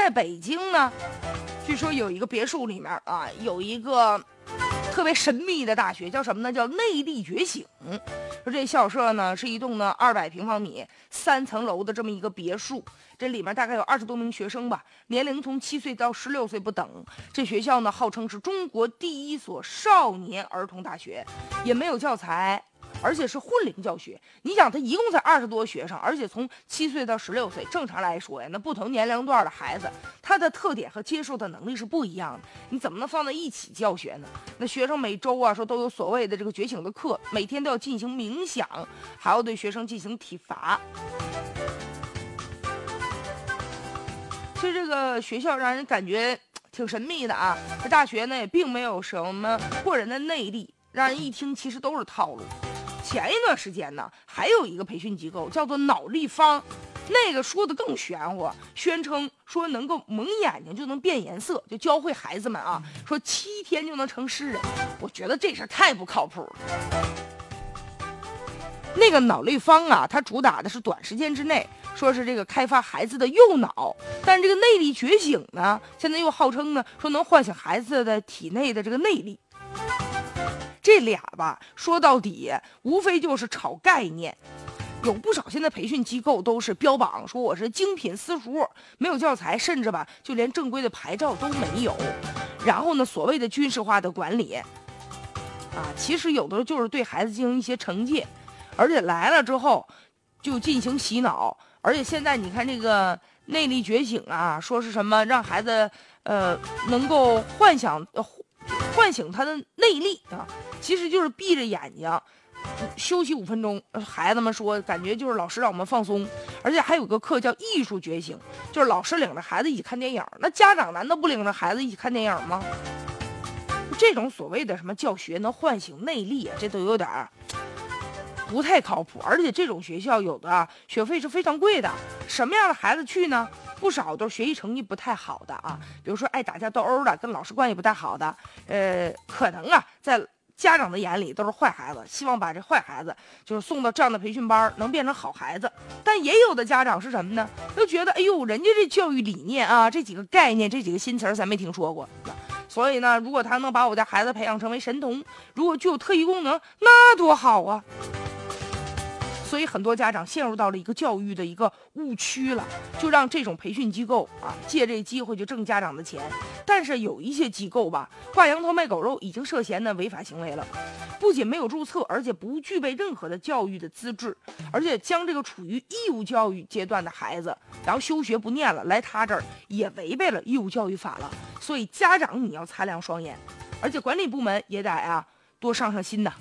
在北京呢，据说有一个别墅里面啊，有一个特别神秘的大学，叫什么呢？叫内地觉醒。说这校舍呢是一栋呢二百平方米、三层楼的这么一个别墅，这里面大概有二十多名学生吧，年龄从七岁到十六岁不等。这学校呢号称是中国第一所少年儿童大学，也没有教材。而且是混龄教学，你想他一共才二十多学生，而且从七岁到十六岁，正常来说呀，那不同年龄段的孩子，他的特点和接受的能力是不一样的，你怎么能放在一起教学呢？那学生每周啊，说都有所谓的这个觉醒的课，每天都要进行冥想，还要对学生进行体罚。其实这个学校让人感觉挺神秘的啊，这大学呢也并没有什么过人的内力，让人一听其实都是套路。前一段时间呢，还有一个培训机构叫做脑立方，那个说的更玄乎，宣称说能够蒙眼睛就能变颜色，就教会孩子们啊，说七天就能成诗人。我觉得这事太不靠谱了。那个脑立方啊，它主打的是短时间之内，说是这个开发孩子的右脑，但这个内力觉醒呢，现在又号称呢，说能唤醒孩子的体内的这个内力。这俩吧，说到底无非就是炒概念。有不少现在培训机构都是标榜说我是精品私塾，没有教材，甚至吧就连正规的牌照都没有。然后呢，所谓的军事化的管理，啊，其实有的就是对孩子进行一些惩戒，而且来了之后就进行洗脑。而且现在你看这个内力觉醒啊，说是什么让孩子呃能够幻想。唤醒他的内力啊，其实就是闭着眼睛休息五分钟。孩子们说，感觉就是老师让我们放松，而且还有个课叫艺术觉醒，就是老师领着孩子一起看电影。那家长难道不领着孩子一起看电影吗？这种所谓的什么教学能唤醒内力啊，这都有点不太靠谱。而且这种学校有的学费是非常贵的，什么样的孩子去呢？不少都是学习成绩不太好的啊，比如说爱打架斗殴的，跟老师关系不太好的，呃，可能啊，在家长的眼里都是坏孩子，希望把这坏孩子就是送到这样的培训班，能变成好孩子。但也有的家长是什么呢？都觉得，哎呦，人家这教育理念啊，这几个概念，这几个新词儿咱没听说过，所以呢，如果他能把我家孩子培养成为神童，如果具有特异功能，那多好啊！所以很多家长陷入到了一个教育的一个误区了，就让这种培训机构啊借这机会就挣家长的钱。但是有一些机构吧，挂羊头卖狗肉，已经涉嫌的违法行为了，不仅没有注册，而且不具备任何的教育的资质，而且将这个处于义务教育阶段的孩子，然后休学不念了，来他这儿也违背了义务教育法了。所以家长你要擦亮双眼，而且管理部门也得啊多上上心呐。